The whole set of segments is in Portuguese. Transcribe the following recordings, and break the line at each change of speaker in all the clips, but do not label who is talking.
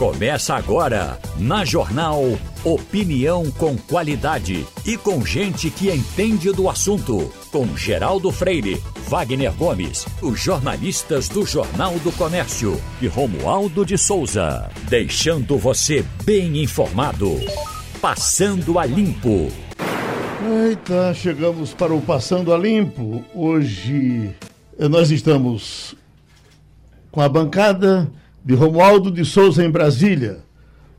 Começa agora, na Jornal Opinião com qualidade e com gente que entende do assunto. Com Geraldo Freire, Wagner Gomes, os jornalistas do Jornal do Comércio e Romualdo de Souza. Deixando você bem informado. Passando a Limpo.
Eita, chegamos para o Passando a Limpo. Hoje nós estamos com a bancada de Romualdo de Souza em Brasília,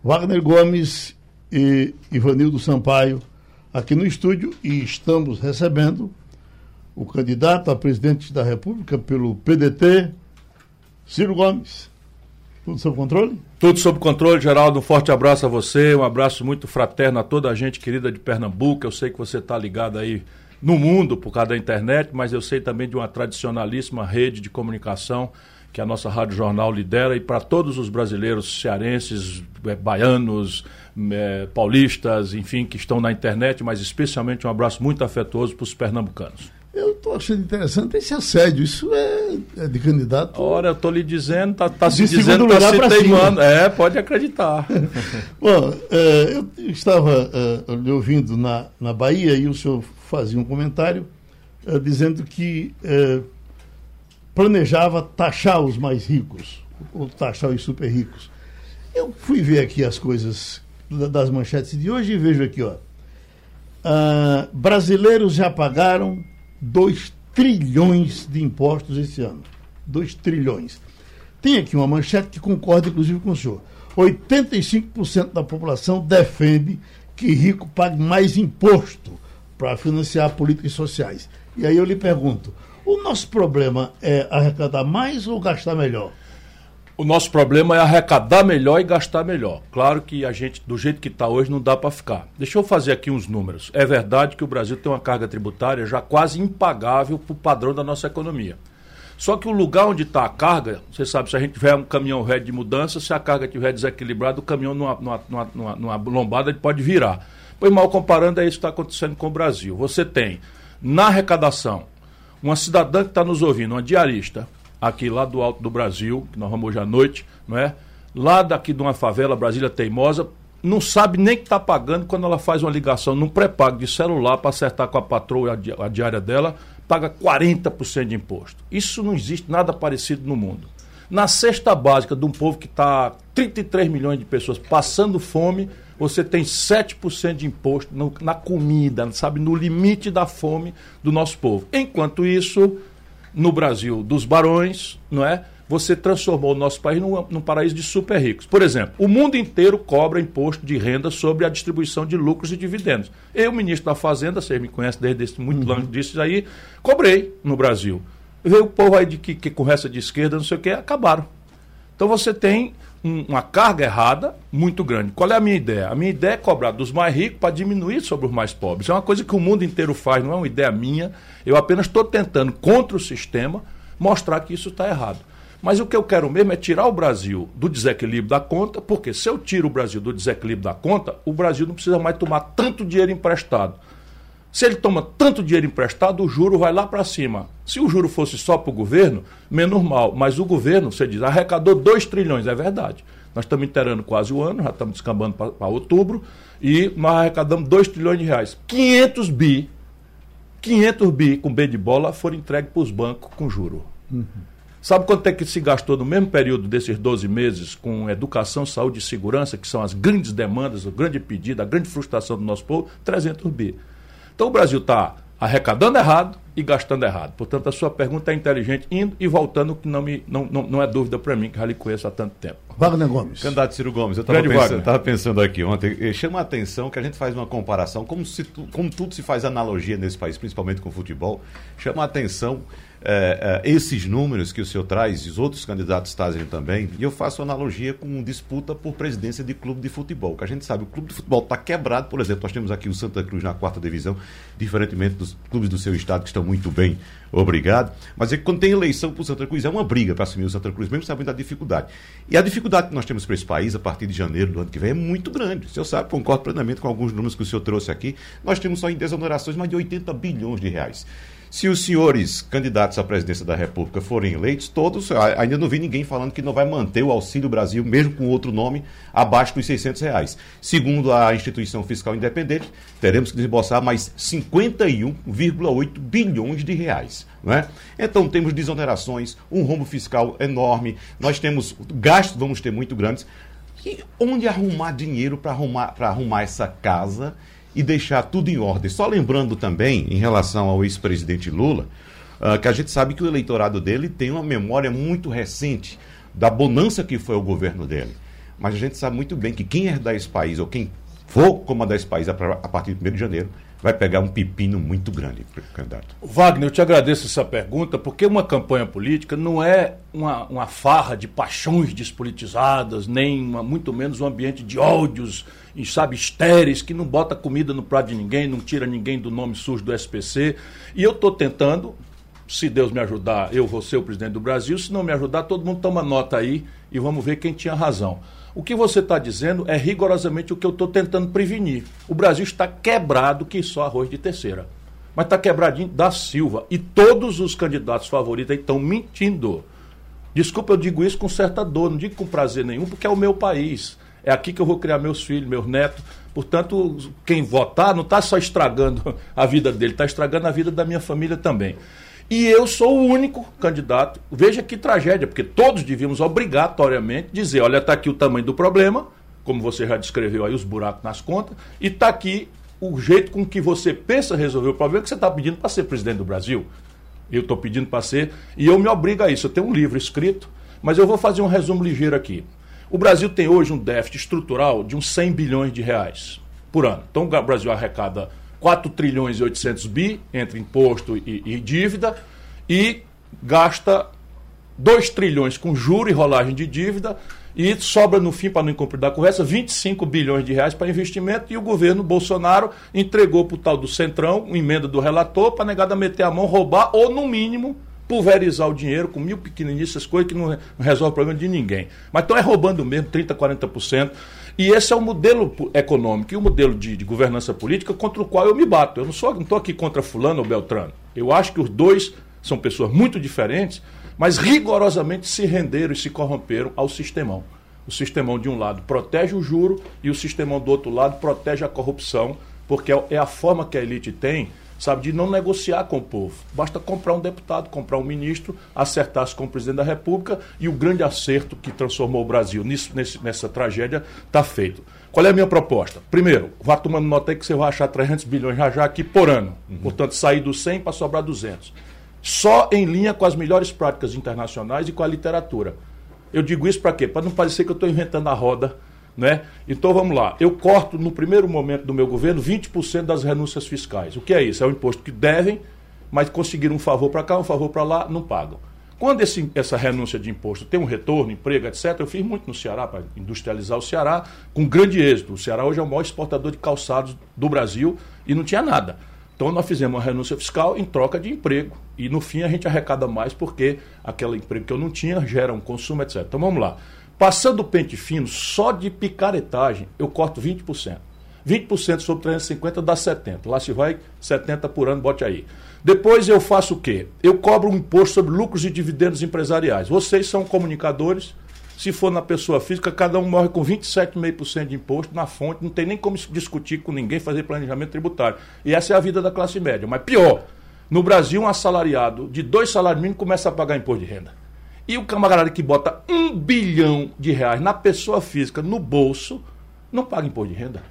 Wagner Gomes e Ivanildo Sampaio aqui no estúdio e estamos recebendo o candidato a presidente da República pelo PDT, Ciro Gomes. Tudo sob controle?
Tudo sob controle, Geraldo. Um forte abraço a você, um abraço muito fraterno a toda a gente querida de Pernambuco. Eu sei que você está ligado aí no mundo por causa da internet, mas eu sei também de uma tradicionalíssima rede de comunicação que a nossa Rádio Jornal lidera, e para todos os brasileiros cearenses, eh, baianos, é, paulistas, enfim, que estão na internet, mas especialmente um abraço muito afetuoso para os pernambucanos.
Eu estou achando interessante esse assédio. Isso é, é de candidato.
Ora, eu estou lhe dizendo, está tá se dizendo, está se teimando. É, pode acreditar.
Bom, é, eu estava é, lhe ouvindo na, na Bahia e o senhor fazia um comentário é, dizendo que planejava taxar os mais ricos, ou taxar os super ricos. Eu fui ver aqui as coisas das manchetes de hoje e vejo aqui, ó. Uh, brasileiros já pagaram 2 trilhões de impostos esse ano. 2 trilhões. Tem aqui uma manchete que concorda, inclusive, com o senhor. 85% da população defende que rico pague mais imposto para financiar políticas sociais. E aí eu lhe pergunto: o nosso problema é arrecadar mais ou gastar melhor?
O nosso problema é arrecadar melhor e gastar melhor. Claro que a gente, do jeito que está hoje, não dá para ficar. Deixa eu fazer aqui uns números. É verdade que o Brasil tem uma carga tributária já quase impagável para o padrão da nossa economia. Só que o lugar onde está a carga, você sabe, se a gente tiver um caminhão red de mudança, se a carga estiver desequilibrada, o caminhão numa, numa, numa, numa lombada ele pode virar. Pois mal comparando, é isso que está acontecendo com o Brasil. Você tem, na arrecadação, uma cidadã que está nos ouvindo, uma diarista, aqui lá do Alto do Brasil, que nós vamos hoje à noite, não é? Lá daqui de uma favela, Brasília Teimosa, não sabe nem que está pagando quando ela faz uma ligação num pré-pago de celular para acertar com a patroa a diária dela, paga 40% de imposto. Isso não existe nada parecido no mundo. Na cesta básica de um povo que está 33 milhões de pessoas passando fome, você tem 7% de imposto no, na comida, sabe, no limite da fome do nosso povo. Enquanto isso, no Brasil dos barões, não é? Você transformou o nosso país num, num, paraíso de super ricos. Por exemplo, o mundo inteiro cobra imposto de renda sobre a distribuição de lucros e dividendos. Eu, ministro da Fazenda, vocês me conhecem desde esse, muito uhum. longe disso aí, cobrei no Brasil. Veio o povo aí de que, que com essa de esquerda, não sei o que, acabaram. Então você tem um, uma carga errada muito grande. Qual é a minha ideia? A minha ideia é cobrar dos mais ricos para diminuir sobre os mais pobres. É uma coisa que o mundo inteiro faz, não é uma ideia minha. Eu apenas estou tentando, contra o sistema, mostrar que isso está errado. Mas o que eu quero mesmo é tirar o Brasil do desequilíbrio da conta, porque se eu tiro o Brasil do desequilíbrio da conta, o Brasil não precisa mais tomar tanto dinheiro emprestado. Se ele toma tanto dinheiro emprestado, o juro vai lá para cima. Se o juro fosse só para o governo, menos mal. Mas o governo, você diz, arrecadou 2 trilhões, é verdade. Nós estamos inteirando quase o ano, já estamos descambando para outubro, e nós arrecadamos 2 trilhões de reais. 500 bi, 500 bi com B de bola foram entregues para os bancos com juro. Uhum. Sabe quanto é que se gastou no mesmo período desses 12 meses com educação, saúde e segurança, que são as grandes demandas, o grande pedido, a grande frustração do nosso povo? 300 bi. Então o Brasil está arrecadando errado e gastando errado. Portanto, a sua pergunta é inteligente, indo e voltando, que não, me, não, não, não é dúvida para mim, que já lhe conheço há tanto tempo.
Wagner Gomes. Candidato Ciro Gomes, eu estava pensando, pensando, aqui ontem, eh, chama a atenção que a gente faz uma comparação, como, se, como tudo se faz analogia nesse país, principalmente com o futebol, chama a atenção é, é, esses números que o senhor traz, os outros candidatos trazem também, e eu faço analogia com disputa por presidência de clube de futebol, que a gente sabe, o clube de futebol está quebrado, por exemplo, nós temos aqui o Santa Cruz na quarta divisão, diferentemente dos clubes do seu estado que estão muito bem, obrigado, mas é que quando tem eleição para o Santa Cruz, é uma briga para assumir o Santa Cruz, mesmo sabendo da dificuldade. E a dificuldade que nós temos para esse país, a partir de janeiro do ano que vem, é muito grande. O senhor sabe, concordo plenamente com alguns números que o senhor trouxe aqui, nós temos só em desonerações mais de 80 bilhões de reais. Se os senhores candidatos à presidência da República forem eleitos, todos, ainda não vi ninguém falando que não vai manter o Auxílio Brasil, mesmo com outro nome, abaixo dos 600 reais. Segundo a instituição fiscal independente, teremos que desembolsar mais 51,8 bilhões de reais. Né? Então temos desonerações, um rombo fiscal enorme, nós temos gastos, vamos ter muito grandes. E onde arrumar dinheiro para arrumar, arrumar essa casa e deixar tudo em ordem? Só lembrando também, em relação ao ex-presidente Lula, uh, que a gente sabe que o eleitorado dele tem uma memória muito recente da bonança que foi o governo dele. Mas a gente sabe muito bem que quem herdar esse país, ou quem for comandar esse país a partir de 1 de janeiro, vai pegar um pepino muito grande, candidato.
Wagner, eu te agradeço essa pergunta, porque uma campanha política não é uma, uma farra de paixões despolitizadas, nem uma, muito menos um ambiente de ódios, e, sabe, estéreis, que não bota comida no prato de ninguém, não tira ninguém do nome sujo do SPC. E eu estou tentando, se Deus me ajudar, eu vou ser o presidente do Brasil, se não me ajudar, todo mundo toma nota aí e vamos ver quem tinha razão. O que você está dizendo é rigorosamente o que eu estou tentando prevenir. O Brasil está quebrado que só arroz de terceira. Mas está quebradinho da Silva. E todos os candidatos favoritos estão mentindo. Desculpa, eu digo isso com certa dor, não digo com prazer nenhum, porque é o meu país. É aqui que eu vou criar meus filhos, meus netos. Portanto, quem votar não está só estragando a vida dele, está estragando a vida da minha família também. E eu sou o único candidato. Veja que tragédia, porque todos devíamos obrigatoriamente dizer: olha, está aqui o tamanho do problema, como você já descreveu aí, os buracos nas contas, e está aqui o jeito com que você pensa resolver o problema que você está pedindo para ser presidente do Brasil. Eu estou pedindo para ser, e eu me obrigo a isso. Eu tenho um livro escrito, mas eu vou fazer um resumo ligeiro aqui. O Brasil tem hoje um déficit estrutural de uns 100 bilhões de reais por ano. Então o Brasil arrecada 4 trilhões e 800 bi entre imposto e, e dívida e gasta 2 trilhões com juro e rolagem de dívida e sobra no fim, para não incumprir da conversa, 25 bilhões de reais para investimento e o governo Bolsonaro entregou para o tal do Centrão, uma emenda do relator, para negada meter a mão, roubar ou, no mínimo, pulverizar o dinheiro com mil pequeninícias coisas que não resolve o problema de ninguém. Mas estão é roubando mesmo 30%, 40%. E esse é o modelo econômico e o modelo de, de governança política contra o qual eu me bato. Eu não estou não aqui contra fulano ou Beltrano. Eu acho que os dois são pessoas muito diferentes, mas rigorosamente se renderam e se corromperam ao sistemão. O sistemão, de um lado, protege o juro e o sistemão, do outro lado, protege a corrupção, porque é a forma que a elite tem sabe, de não negociar com o povo. Basta comprar um deputado, comprar um ministro, acertar-se com o presidente da República e o grande acerto que transformou o Brasil nisso, nesse, nessa tragédia está feito. Qual é a minha proposta? Primeiro, vá tomando nota aí que você vai achar 300 bilhões já já aqui por ano. Uhum. Portanto, sair do 100 para sobrar 200. Só em linha com as melhores práticas internacionais e com a literatura. Eu digo isso para quê? Para não parecer que eu estou inventando a roda né? Então vamos lá. Eu corto no primeiro momento do meu governo 20% das renúncias fiscais. O que é isso? É um imposto que devem, mas conseguiram um favor para cá, um favor para lá, não pagam. Quando esse, essa renúncia de imposto tem um retorno, emprego, etc., eu fiz muito no Ceará para industrializar o Ceará com grande êxito. O Ceará hoje é o maior exportador de calçados do Brasil e não tinha nada. Então nós fizemos uma renúncia fiscal em troca de emprego. E no fim a gente arrecada mais porque aquele emprego que eu não tinha gera um consumo, etc. Então vamos lá. Passando o pente fino, só de picaretagem, eu corto 20%. 20% sobre 350 dá 70. Lá se vai 70 por ano, bote aí. Depois eu faço o quê? Eu cobro um imposto sobre lucros e dividendos empresariais. Vocês são comunicadores. Se for na pessoa física, cada um morre com 27,5% de imposto na fonte. Não tem nem como discutir com ninguém, fazer planejamento tributário. E essa é a vida da classe média. Mas pior, no Brasil, um assalariado de dois salários mínimos começa a pagar imposto de renda. E o camarada que bota um bilhão de reais na pessoa física no bolso não paga imposto de renda.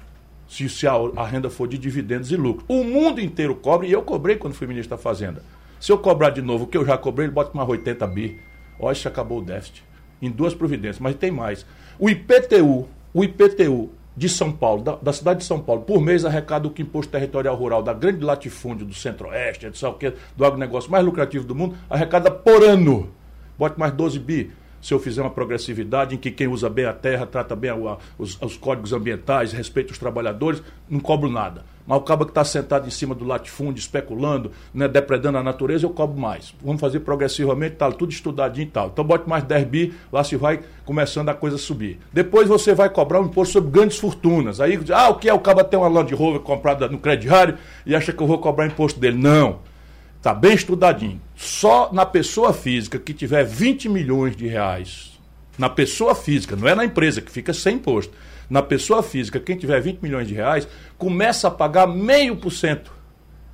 Se, se a, a, renda for de dividendos e lucro. O mundo inteiro cobra, e eu cobrei quando fui ministro da Fazenda. Se eu cobrar de novo o que eu já cobrei, ele bota mais 80 bi. Olha, se acabou o déficit. Em duas providências, mas tem mais. O IPTU, o IPTU de São Paulo, da, da, cidade de São Paulo, por mês arrecada o que imposto territorial rural da grande latifúndio do centro-oeste, do agronegócio mais lucrativo do mundo, arrecada por ano bote mais 12 bi. Se eu fizer uma progressividade em que quem usa bem a terra, trata bem a, a, os, os, códigos ambientais, respeita os trabalhadores, não cobro nada. Mas o cabo que está sentado em cima do latifúndio, especulando, né, depredando a natureza, eu cobro mais. Vamos fazer progressivamente, tal, tudo estudadinho e tal. Então bote mais 10 bi, lá se vai começando a coisa subir. Depois você vai cobrar um imposto sobre grandes fortunas. Aí, ah, o que é? O cabo tem uma Land Rover comprada no crediário e acha que eu vou cobrar imposto dele. Não Tá bem estudadinho. Só na pessoa física que tiver 20 milhões de reais, na pessoa física, não é na empresa que fica sem imposto. Na pessoa física, quem tiver 20 milhões de reais, começa a pagar meio por cento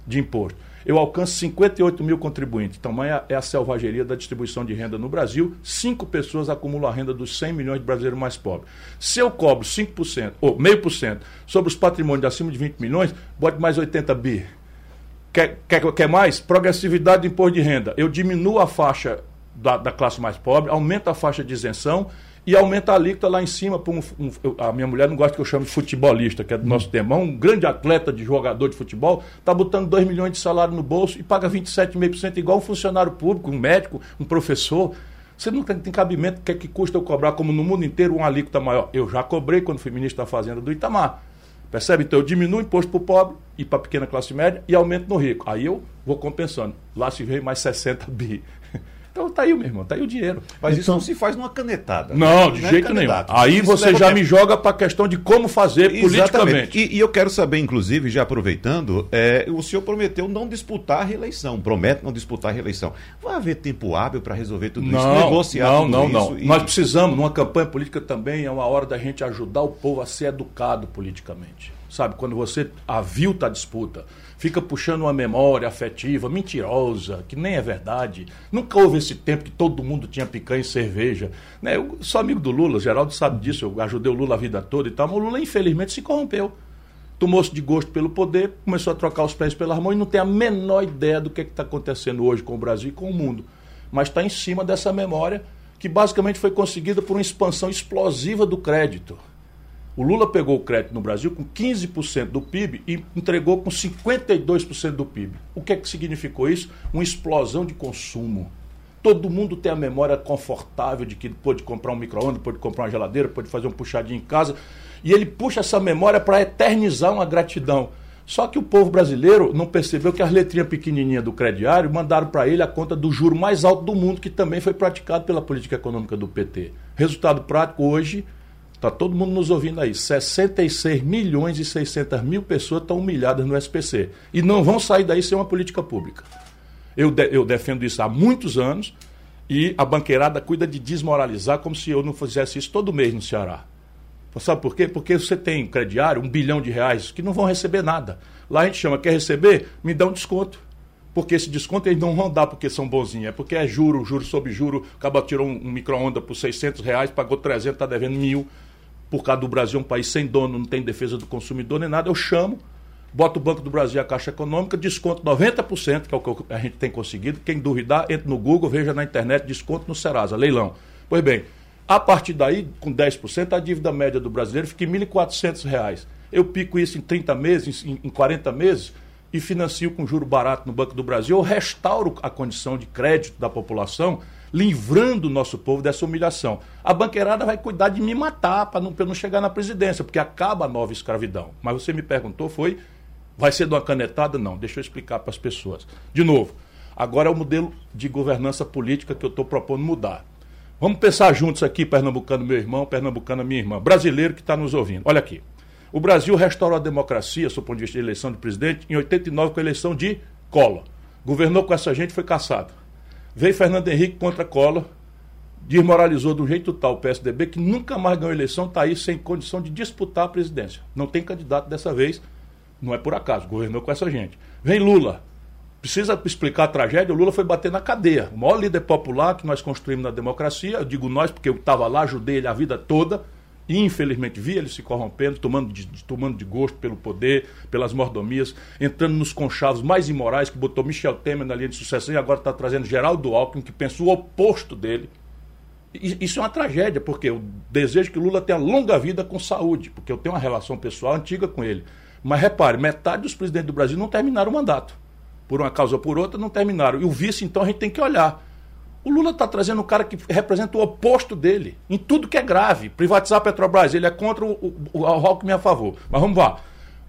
de imposto. Eu alcanço 58 mil contribuintes. Tamanha é a selvageria da distribuição de renda no Brasil. Cinco pessoas acumulam a renda dos 100 milhões de brasileiros mais pobres. Se eu cobro 5%, ou meio por cento, sobre os patrimônios de acima de 20 milhões, bote mais 80 bi. Quer, quer, quer mais? Progressividade de imposto de renda. Eu diminuo a faixa da, da classe mais pobre, aumento a faixa de isenção e aumenta a alíquota lá em cima. Um, um, a minha mulher não gosta que eu chame de futebolista, que é do hum. nosso tema. Um grande atleta de jogador de futebol está botando 2 milhões de salário no bolso e paga 27,5% igual um funcionário público, um médico, um professor. Você não tem, tem cabimento, que é que custa eu cobrar, como no mundo inteiro, um alíquota maior. Eu já cobrei quando fui ministro da Fazenda do Itamar. Percebe? Então eu diminuo o imposto para o pobre e para a pequena classe média e aumento no rico. Aí eu vou compensando. Lá se vem mais 60 bi. Então tá aí, meu irmão, tá aí o dinheiro.
Mas então, isso não se faz numa canetada.
Não, de não é jeito é nenhum. Aí você já me joga para a questão de como fazer Exatamente. politicamente.
E, e, eu quero saber, inclusive, já aproveitando, é, o senhor prometeu não disputar a reeleição, promete não disputar a reeleição. Vai haver tempo hábil para resolver tudo
não,
isso,
negociar não, tudo não, isso? Não, e... Nós precisamos, numa campanha política também, é uma hora da gente ajudar o povo a ser educado politicamente. Sabe, quando você avilta a disputa, fica puxando uma memória afetiva, mentirosa, que nem é verdade. Nunca houve esse tempo que todo mundo tinha picanha e cerveja. Né? Eu sou amigo do Lula, Geraldo sabe disso, eu ajudei o Lula a vida toda e tal, mas o Lula infelizmente se corrompeu. Tomou-se de gosto pelo poder, começou a trocar os pés pelas mãos e não tem a menor ideia do que é está acontecendo hoje com o Brasil e com o mundo. Mas está em cima dessa memória que basicamente foi conseguida por uma expansão explosiva do crédito. O Lula pegou o crédito no Brasil com 15% do PIB e entregou com 52% do PIB. O que é que significou isso? Uma explosão de consumo. Todo mundo tem a memória confortável de que pode comprar um micro-ondas, pode comprar uma geladeira, pode fazer um puxadinho em casa. E ele puxa essa memória para eternizar uma gratidão. Só que o povo brasileiro não percebeu que as letrinhas pequenininhas do crediário mandaram para ele a conta do juro mais alto do mundo, que também foi praticado pela política econômica do PT. Resultado prático, hoje, Está todo mundo nos ouvindo aí. 66 milhões e 600 mil pessoas estão humilhadas no SPC. E não vão sair daí sem uma política pública. Eu, de, eu defendo isso há muitos anos e a banqueirada cuida de desmoralizar como se eu não fizesse isso todo mês no Ceará. Sabe por quê? Porque você tem crediário, um bilhão de reais, que não vão receber nada. Lá a gente chama, quer receber? Me dá um desconto. Porque esse desconto eles não vão dar porque são bonzinhos. É porque é juro, juro sobre juro. Acaba tirou um, um micro-ondas por 600 reais, pagou 300, está devendo mil por causa do Brasil, um país sem dono, não tem defesa do consumidor nem nada, eu chamo, boto o Banco do Brasil e a Caixa Econômica, desconto 90%, que é o que a gente tem conseguido. Quem duvidar, entre no Google, veja na internet, desconto no Serasa, leilão. Pois bem, a partir daí, com 10%, a dívida média do brasileiro fica em R$ 1.400. Eu pico isso em 30 meses, em, em 40 meses, e financio com juro barato no Banco do Brasil, eu restauro a condição de crédito da população livrando o nosso povo dessa humilhação. A banqueirada vai cuidar de me matar para não, não chegar na presidência, porque acaba a nova escravidão. Mas você me perguntou, foi, vai ser de uma canetada? Não, deixa eu explicar para as pessoas. De novo, agora é o modelo de governança política que eu estou propondo mudar. Vamos pensar juntos aqui, pernambucano, meu irmão, pernambucana, minha irmã, brasileiro que está nos ouvindo. Olha aqui. O Brasil restaurou a democracia, sob o ponto de vista de eleição de presidente, em 89 com a eleição de Collor. Governou com essa gente, foi caçado. Veio Fernando Henrique contra Collor, desmoralizou do jeito tal o PSDB que nunca mais ganhou eleição, está aí sem condição de disputar a presidência. Não tem candidato dessa vez, não é por acaso, governou com essa gente. Vem Lula, precisa explicar a tragédia, o Lula foi bater na cadeia. O maior líder popular que nós construímos na democracia, eu digo nós porque eu estava lá, ajudei ele a vida toda, e infelizmente vi ele se corrompendo, tomando de, tomando de gosto pelo poder, pelas mordomias, entrando nos conchavos mais imorais que botou Michel Temer na linha de sucessão e agora está trazendo Geraldo Alckmin, que pensa o oposto dele. Isso é uma tragédia, porque eu desejo que Lula tenha longa vida com saúde, porque eu tenho uma relação pessoal antiga com ele. Mas repare, metade dos presidentes do Brasil não terminaram o mandato. Por uma causa ou por outra, não terminaram. E o vice, então, a gente tem que olhar. O Lula está trazendo um cara que representa o oposto dele, em tudo que é grave. Privatizar a Petrobras, ele é contra o, o Alckmin a favor. Mas vamos lá.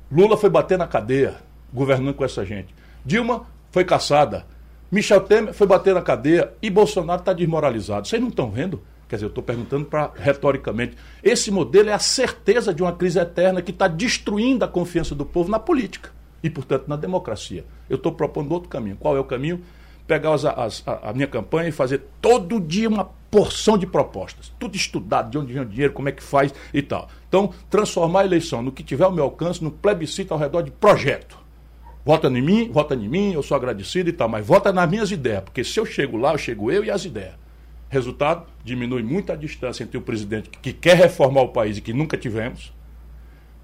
Lula foi bater na cadeia, governando com essa gente. Dilma foi caçada. Michel Temer foi bater na cadeia e Bolsonaro está desmoralizado. Vocês não estão vendo? Quer dizer, eu estou perguntando para retoricamente. Esse modelo é a certeza de uma crise eterna que está destruindo a confiança do povo na política. e, portanto, na democracia. Eu estou propondo outro caminho. Qual é o caminho? Pegar as, as, a, a, minha campanha e fazer todo dia uma porção de propostas. Tudo estudado, de onde vem o dinheiro, como é que faz e tal. Então, transformar a eleição no que tiver ao meu alcance, no plebiscito ao redor de projeto. Vota em mim, vota em mim, eu sou agradecido e tal, mas vota nas minhas ideias, porque se eu chego lá, eu chego eu e as ideias. Resultado, diminui muito a distância entre o presidente que quer reformar o país e que nunca tivemos,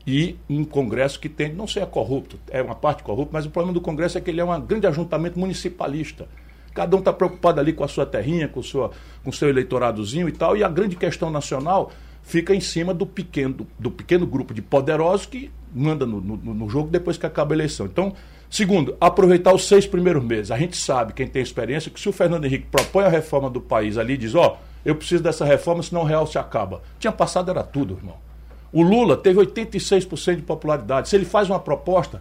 e um Congresso que tende não ser corrupto, é uma parte corrupta, mas o problema do Congresso é que ele é um grande ajuntamento municipalista. Cada um está preocupado ali com a sua terrinha, com o seu, com seu eleitoradozinho e tal, e a grande questão nacional fica em cima do pequeno, do, do pequeno grupo de poderosos que manda no, no, no, jogo depois que acaba a eleição. Então, segundo, aproveitar os seis primeiros meses. A gente sabe, quem tem experiência, que se o Fernando Henrique propõe a reforma do país ali diz, ó, oh, eu preciso dessa reforma, senão o real se acaba. Tinha passado, era tudo, irmão. O Lula teve 86% de popularidade. Se ele faz uma proposta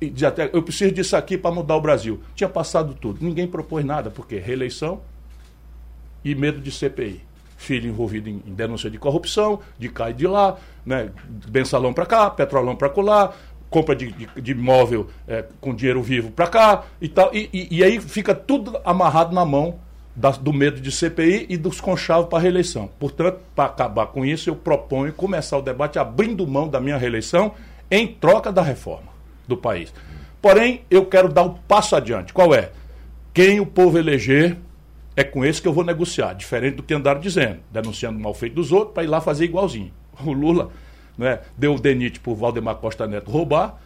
e diz até, eu preciso disso aqui para mudar o Brasil. Tinha passado tudo. Ninguém propôs nada, porque reeleição e medo de CPI. Filho envolvido em, em denúncia de corrupção, de cá e de lá, né? bensalão para cá, petrolão para colar, compra de, de, de imóvel é, com dinheiro vivo para cá e tal. E, e, e aí fica tudo amarrado na mão do medo de CPI e dos conchavos para a reeleição. Portanto, para acabar com isso, eu proponho começar o debate abrindo mão da minha reeleição em troca da reforma do país. Porém, eu quero dar um passo adiante. Qual é? Quem o povo eleger é com esse que eu vou negociar, diferente do que andaram dizendo, denunciando o mal feito dos outros para ir lá fazer igualzinho. O Lula né, deu o denite para o Valdemar Costa Neto roubar,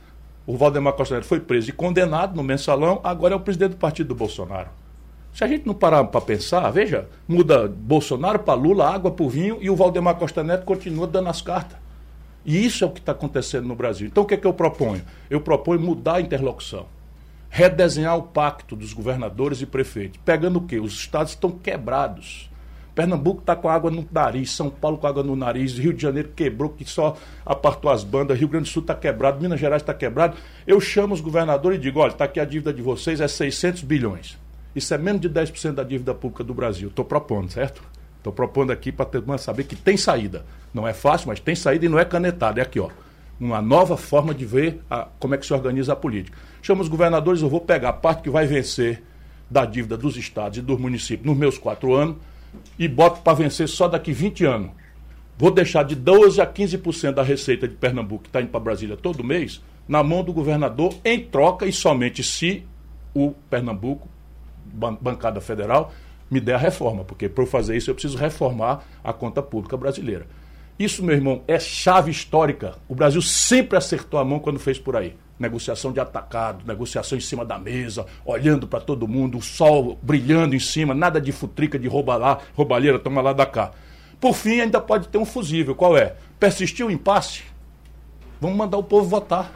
o Valdemar Costa Neto foi preso e condenado no mensalão, agora é o presidente do partido do Bolsonaro. Se a gente não parar para pensar, veja, muda Bolsonaro para Lula, água para o vinho e o Valdemar Costa Neto continua dando as cartas. E isso é o que está acontecendo no Brasil. Então o que é que eu proponho? Eu proponho mudar a interlocução. Redesenhar o pacto dos governadores e prefeitos. Pegando o quê? Os estados estão quebrados. Pernambuco está com água no nariz, São Paulo com água no nariz, Rio de Janeiro quebrou, que só apartou as bandas, Rio Grande do Sul está quebrado, Minas Gerais está quebrado. Eu chamo os governadores e digo: olha, está aqui a dívida de vocês, é 600 bilhões. Isso é menos de 10% da dívida pública do Brasil. Estou propondo, certo? Estou propondo aqui para saber que tem saída. Não é fácil, mas tem saída e não é canetado. É aqui, ó. Uma nova forma de ver a, como é que se organiza a política. Chama os governadores, eu vou pegar a parte que vai vencer da dívida dos estados e dos municípios nos meus quatro anos e boto para vencer só daqui 20 anos. Vou deixar de 12% a 15% da receita de Pernambuco, que está indo para Brasília todo mês, na mão do governador, em troca e somente se o Pernambuco bancada federal me dê a reforma, porque para eu fazer isso eu preciso reformar a conta pública brasileira. Isso, meu irmão, é chave histórica. O Brasil sempre acertou a mão quando fez por aí. Negociação de atacado, negociação em cima da mesa, olhando para todo mundo, o sol brilhando em cima, nada de futrica, de rouba lá, roubalheira, toma lá da cá. Por fim, ainda pode ter um fusível. Qual é? Persistiu o impasse? Vamos mandar o povo votar.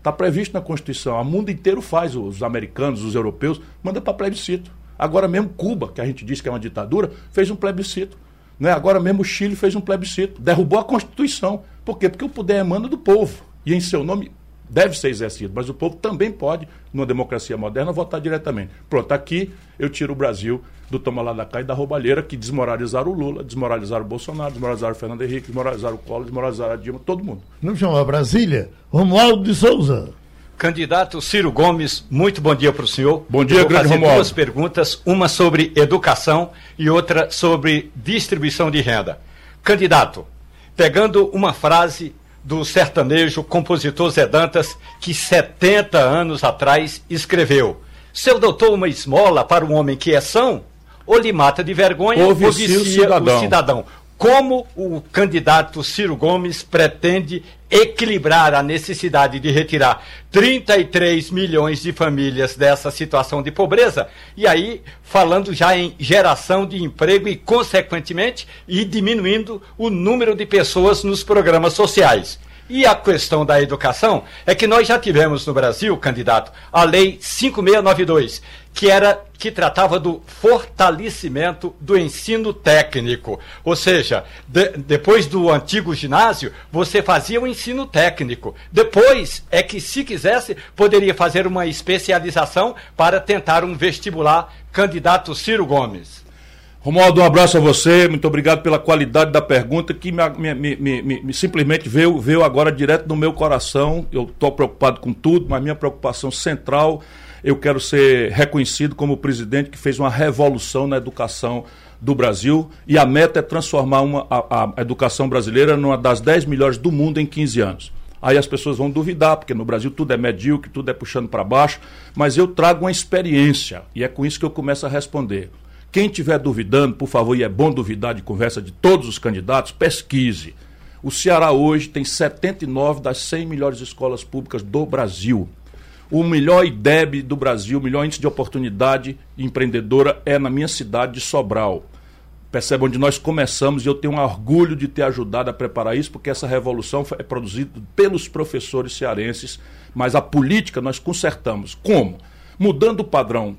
Está previsto na Constituição. O mundo inteiro faz, os americanos, os europeus, manda para plebiscito. Agora mesmo Cuba, que a gente diz que é uma ditadura, fez um plebiscito. Né? Agora mesmo o Chile fez um plebiscito. Derrubou a Constituição. Por quê? Porque o poder emana do povo. E em seu nome deve ser exercido. Mas o povo também pode, numa democracia moderna, votar diretamente. Pronto, aqui eu tiro o Brasil do toma lá da cá e da roubalheira que desmoralizaram o Lula, desmoralizaram o Bolsonaro, desmoralizaram o Fernando Henrique, desmoralizaram o Collor, desmoralizaram a Dilma, todo mundo.
Não chama Brasília? Romualdo de Souza.
Candidato Ciro Gomes, muito bom dia para o senhor.
Bom dia,
Eu vou
grande
fazer
Romualdo.
duas perguntas, uma sobre educação e outra sobre distribuição de renda. Candidato, pegando uma frase do sertanejo compositor Zé Dantas, que 70 anos atrás escreveu: Seu doutor, uma esmola para um homem que é são, ou lhe mata de vergonha
ou
vicia,
vicia o cidadão.
o cidadão. Como o candidato Ciro Gomes pretende equilibrar a necessidade de retirar 33 milhões de famílias dessa situação de pobreza? E aí, falando já em geração de emprego e, consequentemente, e diminuindo o número de pessoas nos programas sociais. E a questão da educação é que nós já tivemos no Brasil, candidato, a lei 5692, que era que tratava do fortalecimento do ensino técnico. Ou seja, de, depois do antigo ginásio, você fazia o ensino técnico. Depois é que, se quisesse, poderia fazer uma especialização para tentar um vestibular candidato Ciro Gomes.
Romualdo, um abraço a você, muito obrigado pela qualidade da pergunta que me, me, me, me simplesmente veio, veio agora direto no meu coração. Eu estou preocupado com tudo, mas minha preocupação central, eu quero ser reconhecido como o presidente que fez uma revolução na educação do Brasil e a meta é transformar uma, a, a educação brasileira numa das 10 melhores do mundo em 15 anos. Aí as pessoas vão duvidar, porque no Brasil tudo é medíocre, tudo é puxando para baixo, mas eu trago uma experiência e é com isso que eu começo a responder. Quem estiver duvidando, por favor, e é bom duvidar de conversa de todos os candidatos, pesquise. O Ceará hoje tem 79 das 100 melhores escolas públicas do Brasil. O melhor IDEB do Brasil, o melhor índice de oportunidade empreendedora é na minha cidade de Sobral. Percebe onde nós começamos e eu tenho um orgulho de ter ajudado a preparar isso, porque essa revolução é produzida pelos professores cearenses, mas a política nós consertamos. Como? Mudando o padrão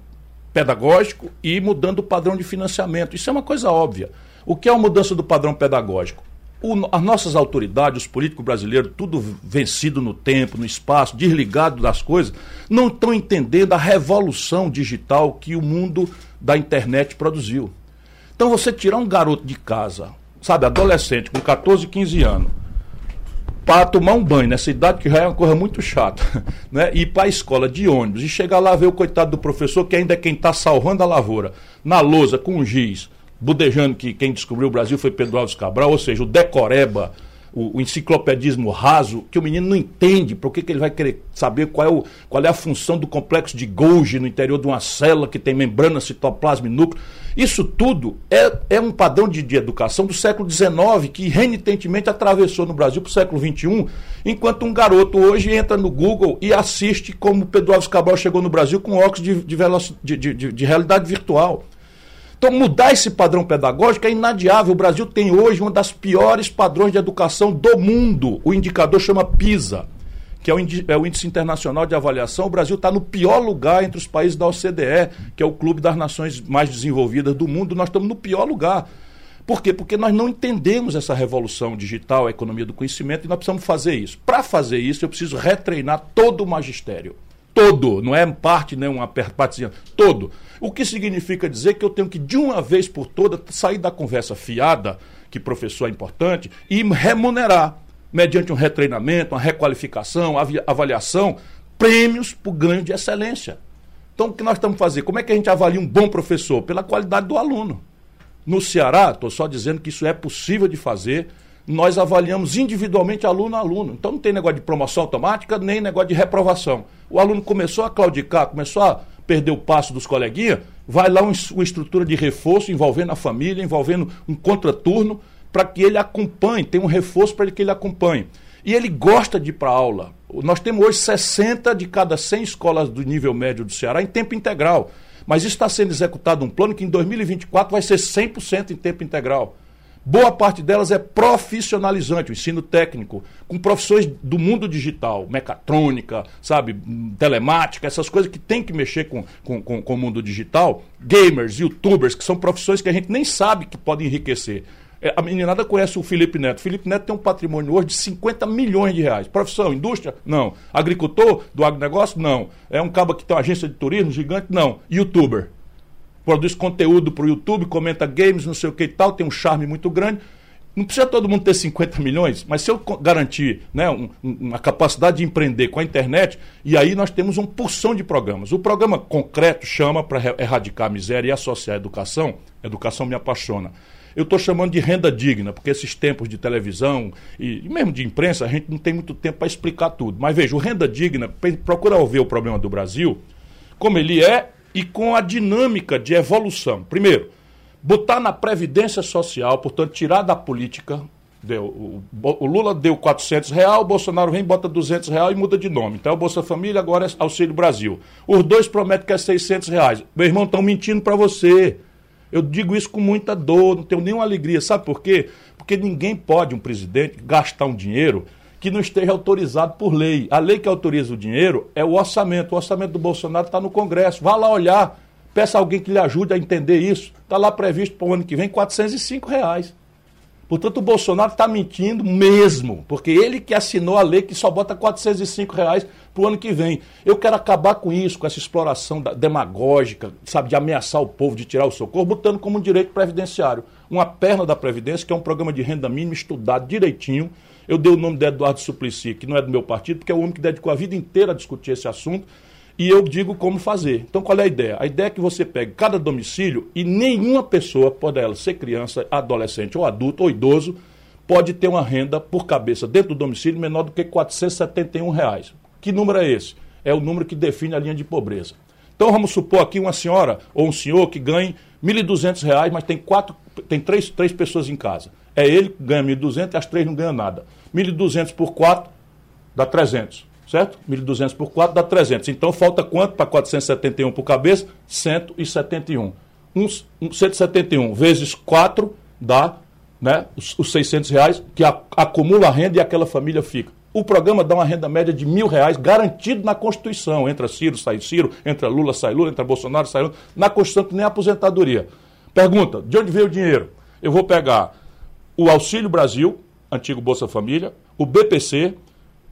pedagógico e mudando o padrão de financiamento. Isso é uma coisa óbvia. O que é a mudança do padrão pedagógico? O, as nossas autoridades, os políticos brasileiros, tudo vencido no tempo, no espaço, desligado das coisas, não estão entendendo a revolução digital que o mundo da internet produziu. Então você tirar um garoto de casa, sabe, adolescente, com 14, 15 anos, para tomar um banho nessa idade, que já é uma coisa muito chata, né? ir para a escola de ônibus e chegar lá ver o coitado do professor, que ainda é quem está salvando a lavoura, na lousa, com giz, budejando que quem descobriu o Brasil foi Pedro Alves Cabral, ou seja, o decoreba, o, o enciclopedismo raso, que o menino não entende, por que, que ele vai querer saber qual é, o, qual é a função do complexo de Golgi no interior de uma célula que tem membrana, citoplasma e núcleo. Isso tudo é, é um padrão de, de educação do século XIX que renitentemente atravessou no Brasil para o século XXI, enquanto um garoto hoje entra no Google e assiste como Pedro Alves Cabral chegou no Brasil com óculos de, de, de, de realidade virtual. Então, mudar esse padrão pedagógico é inadiável. O Brasil tem hoje uma das piores padrões de educação do mundo. O indicador chama PISA que é o, é o Índice Internacional de Avaliação, o Brasil está no pior lugar entre os países da OCDE, que é o clube das nações mais desenvolvidas do mundo. Nós estamos no pior lugar. Por quê? Porque nós não entendemos essa revolução digital, a economia do conhecimento, e nós precisamos fazer isso. Para fazer isso, eu preciso retreinar todo o magistério. Todo, não é parte, nem uma partezinha, todo. O que significa dizer que eu tenho que, de uma vez por toda, sair da conversa fiada, que professor é importante, e remunerar mediante um retreinamento, uma requalificação, avaliação, prêmios por ganho de excelência. Então, o que nós estamos fazendo? Como é que a gente avalia um bom professor? Pela qualidade do aluno. No Ceará, estou só dizendo que isso é possível de fazer, nós avaliamos individualmente aluno a aluno. Então não tem negócio de promoção automática, nem negócio de reprovação. O aluno começou a claudicar, começou a perder o passo dos coleguinhas, vai lá uma estrutura de reforço envolvendo a família, envolvendo um contraturno, para que ele acompanhe, tem um reforço para que ele acompanhe. E ele gosta de ir para aula. Nós temos hoje 60 de cada 100 escolas do nível médio do Ceará em tempo integral. Mas está sendo executado um plano que em 2024 vai ser 100% em tempo integral. Boa parte delas é profissionalizante, o ensino técnico, com profissões do mundo digital, mecatrônica, sabe, telemática, essas coisas que tem que mexer com, com, com, com o mundo digital. Gamers, youtubers, que são profissões que a gente nem sabe que podem enriquecer. É, a meninada conhece o Felipe Neto. O Felipe Neto tem um patrimônio hoje de 50 milhões de reais. Profissão, indústria? Não. Agricultor do agronegócio? Não. É um cabo que tem uma agência de turismo gigante? Não. Youtuber. Produz conteúdo para o YouTube, comenta games, não sei o que e tal, tem um charme muito grande. Não precisa todo mundo ter 50 milhões, mas se eu garantir né, um, uma capacidade de empreender com a internet, e aí nós temos uma porção de programas. O programa concreto chama para erradicar a miséria e associar a educação. Educação me apaixona eu estou chamando de renda digna, porque esses tempos de televisão e, mesmo de imprensa, a gente não tem muito tempo para explicar tudo. Mas veja, o renda digna, procura ver o problema do Brasil, como ele é e com a dinâmica de evolução. Primeiro, botar na previdência social, portanto, tirar da política. Deu, o, o Lula deu 400 real, o Bolsonaro vem, bota 200 real e muda de nome. Então, é o Bolsa Família agora é Auxílio Brasil. Os dois prometem que é 600 reais. Meu irmão, estão mentindo para você. Eu digo isso com muita dor, não tenho nenhuma alegria. Sabe por quê? Porque ninguém pode, um presidente, gastar um dinheiro que não esteja autorizado por lei. A lei que autoriza o dinheiro é o orçamento. O orçamento do Bolsonaro está no Congresso. Vá lá olhar. Peça alguém que lhe ajude a entender isso. Está lá previsto para o ano que vem 405 reais. Portanto, o Bolsonaro está mentindo mesmo, porque ele que assinou a lei que só bota 405 reais para o ano que vem. Eu quero acabar com isso, com essa exploração demagógica, sabe, de ameaçar o povo, de tirar o socorro, botando como um direito previdenciário. Uma perna da Previdência, que é um programa de renda mínima estudado direitinho. Eu dei o nome de Eduardo Suplicy, que não é do meu partido, porque é o homem que dedicou a vida inteira a discutir esse assunto e eu digo como fazer. Então, qual é a ideia? A ideia é que você pegue cada domicílio e nenhuma pessoa, pode ela ser criança, adolescente ou adulto ou idoso, pode ter uma renda por cabeça dentro do domicílio menor do que 471 reais. Que número é esse? É o número que define a linha de pobreza. Então, vamos supor aqui uma senhora ou um senhor que ganhe R$ 1.200, mas tem, quatro, tem três, três pessoas em casa. É ele que ganha 1.200 e as três não ganham nada. 1.200 por 4 dá 300 certo? 1.200 por 4 dá 300. Então falta quanto para 471 por cabeça? 171. Um, um, 171 vezes 4 dá né, os, os 600 reais que a, acumula a renda e aquela família fica. O programa dá uma renda média de mil reais garantido na Constituição. Entra Ciro, sai Ciro, entra Lula, sai Lula, entra Bolsonaro, sai Lula. Na Constituição que nem a aposentadoria. Pergunta, de onde veio o dinheiro? Eu vou pegar o Auxílio Brasil, antigo Bolsa Família, o BPC,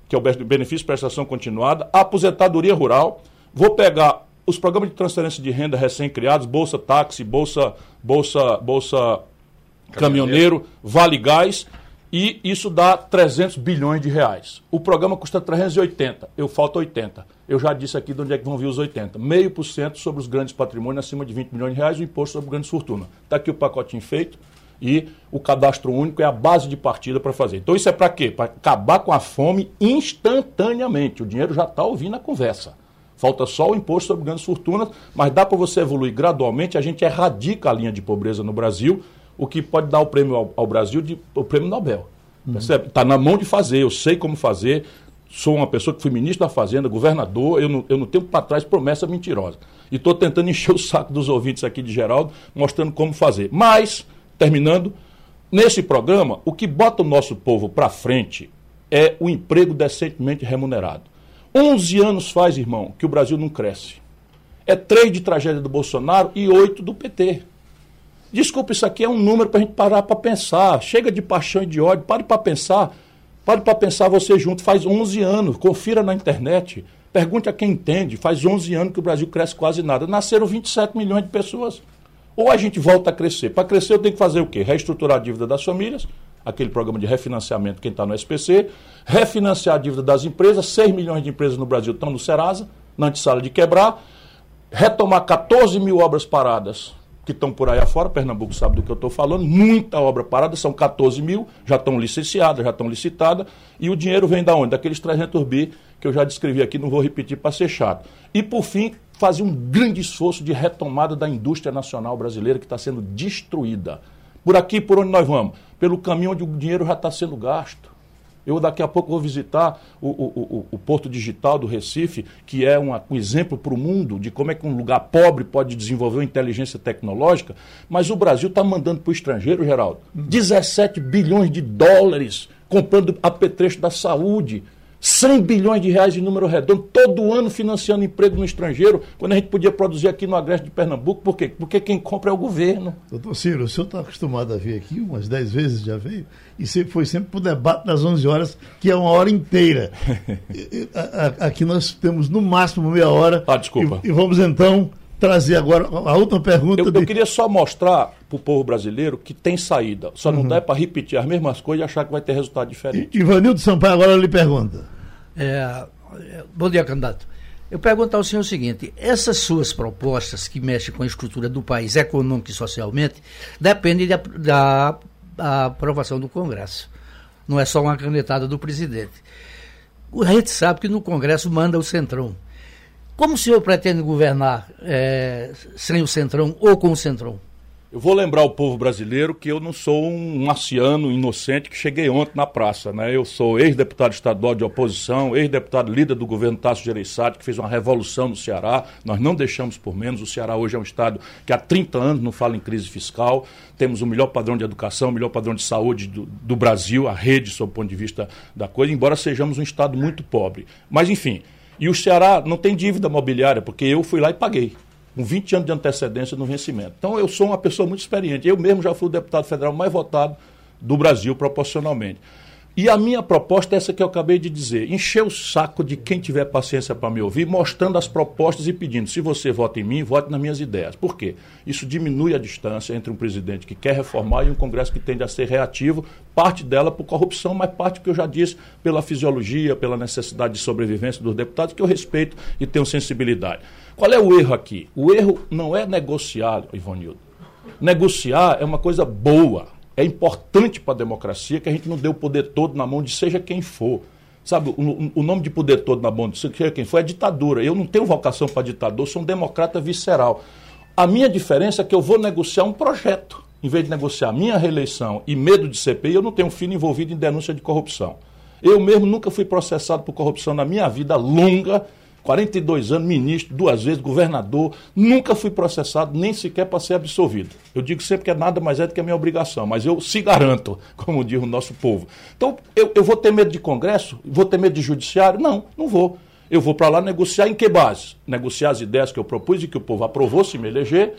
que é o benefício de prestação continuada, a aposentadoria rural, vou pegar os programas de transferência de renda recém-criados, Bolsa Táxi, Bolsa, Bolsa, Bolsa Caminhoneiro, Vale Gás, e isso dá 300 bilhões de reais. O programa custa 380, eu falta 80. Eu já disse aqui de onde é que vão vir os 80. Meio por cento sobre os grandes patrimônios acima de 20 milhões de reais, o imposto sobre grandes fortunas. Está aqui o pacotinho feito e o cadastro único é a base de partida para fazer. Então isso é para quê? Para acabar com a fome instantaneamente. O dinheiro já está ouvindo a conversa. Falta só o imposto sobre grandes fortunas, mas dá para você evoluir gradualmente. A gente erradica a linha de pobreza no Brasil, o que pode dar o prêmio ao, ao Brasil de o prêmio Nobel. Uhum. Está na mão de fazer, eu sei como fazer. Sou uma pessoa que fui ministro da Fazenda, governador, eu não, eu não tenho para trás promessa mentirosa. E estou tentando encher o saco dos ouvintes aqui de Geraldo, mostrando como fazer. Mas terminando, nesse programa, o que bota o nosso povo para frente é o emprego decentemente remunerado. 11 anos faz, irmão, que o Brasil não cresce. É três de tragédia do Bolsonaro e oito do PT. Desculpa, isso aqui é um número para a gente parar para pensar. Chega de paixão e de ódio, pare para pensar. Pare para pensar você junto. Faz 11 anos, confira na internet. Pergunte a quem entende. Faz 11 anos que o Brasil cresce quase nada. Nasceram 27 milhões de pessoas. Ou a gente volta a crescer. Para crescer, eu tenho que fazer o quê? Reestruturar a dívida das famílias, aquele programa de refinanciamento, quem está no SPC, refinanciar a dívida das empresas, 6 milhões de empresas no Brasil estão no Serasa, na antessala de quebrar, retomar 14 mil obras paradas que estão por aí afora, Pernambuco sabe do que eu estou falando, muita obra parada, são 14 mil, já estão licenciadas, já estão licitadas, e o dinheiro vem da onde? Daqueles 300 bi que eu já descrevi aqui, não vou repetir para ser chato. E por fim, fazer um grande esforço de retomada da indústria nacional brasileira que está sendo destruída. Por aqui, por onde nós vamos? Pelo caminho onde o dinheiro já está sendo gasto. Eu daqui a pouco vou visitar o, o, o, o Porto Digital do Recife, que é uma, um exemplo para o mundo de como é que um lugar pobre pode desenvolver uma inteligência tecnológica, mas o Brasil está mandando para o estrangeiro, Geraldo, 17 bilhões de dólares comprando apetrecho da saúde, 100 bilhões de reais em número redondo, todo ano financiando emprego no estrangeiro, quando a gente podia produzir aqui no Agreste de Pernambuco. Por quê? Porque quem compra é o governo.
Doutor Ciro, o senhor está acostumado a vir aqui, umas 10 vezes já veio, e sempre foi sempre para o debate das 11 horas, que é uma hora inteira. aqui nós temos no máximo meia hora.
Ah, desculpa.
E, e vamos então trazer agora a última pergunta.
Eu, de... eu queria só mostrar para o povo brasileiro que tem saída. Só não uhum. dá para repetir as mesmas coisas e achar que vai ter resultado diferente.
Ivanildo Sampaio agora lhe pergunta.
É, bom dia, candidato. Eu pergunto ao senhor o seguinte: essas suas propostas que mexem com a estrutura do país econômico e socialmente dependem da, da, da aprovação do Congresso. Não é só uma canetada do presidente. A gente sabe que no Congresso manda o Centrão. Como o senhor pretende governar é, sem o Centrão ou com o Centrão?
Eu vou lembrar o povo brasileiro que eu não sou um marciano inocente que cheguei ontem na praça. Né? Eu sou ex-deputado estadual de oposição, ex-deputado líder do governo Tasso Gereissati, que fez uma revolução no Ceará. Nós não deixamos por menos. O Ceará hoje é um estado que há 30 anos não fala em crise fiscal. Temos o melhor padrão de educação, o melhor padrão de saúde do, do Brasil, a rede, sob o ponto de vista da coisa, embora sejamos um estado muito pobre. Mas, enfim, e o Ceará não tem dívida mobiliária, porque eu fui lá e paguei. Com 20 anos de antecedência no vencimento. Então eu sou uma pessoa muito experiente. Eu mesmo já fui o deputado federal mais votado do Brasil proporcionalmente. E a minha proposta é essa que eu acabei de dizer: encher o saco de quem tiver paciência para me ouvir, mostrando as propostas e pedindo: se você vota em mim, vote nas minhas ideias. Por quê? Isso diminui a distância entre um presidente que quer reformar e um Congresso que tende a ser reativo, parte dela por corrupção, mas parte, que eu já disse, pela fisiologia, pela necessidade de sobrevivência dos deputados, que eu respeito e tenho sensibilidade. Qual é o erro aqui? O erro não é negociar, Ivonildo. Negociar é uma coisa boa é importante para a democracia que a gente não dê o poder todo na mão de seja quem for. Sabe, o, o nome de poder todo na mão de seja quem for é ditadura. Eu não tenho vocação para ditador, sou um democrata visceral. A minha diferença é que eu vou negociar um projeto. Em vez de negociar minha reeleição e medo de CPI, eu não tenho um filho envolvido em denúncia de corrupção. Eu mesmo nunca fui processado por corrupção na minha vida longa 42 anos, ministro, duas vezes, governador, nunca fui processado, nem sequer para ser absolvido. Eu digo sempre que é nada mais é do que a minha obrigação, mas eu se garanto, como diz o nosso povo. Então, eu, eu vou ter medo de Congresso? Vou ter medo de Judiciário? Não, não vou. Eu vou para lá negociar em que base? Negociar as ideias que eu propus e que o povo aprovou se me eleger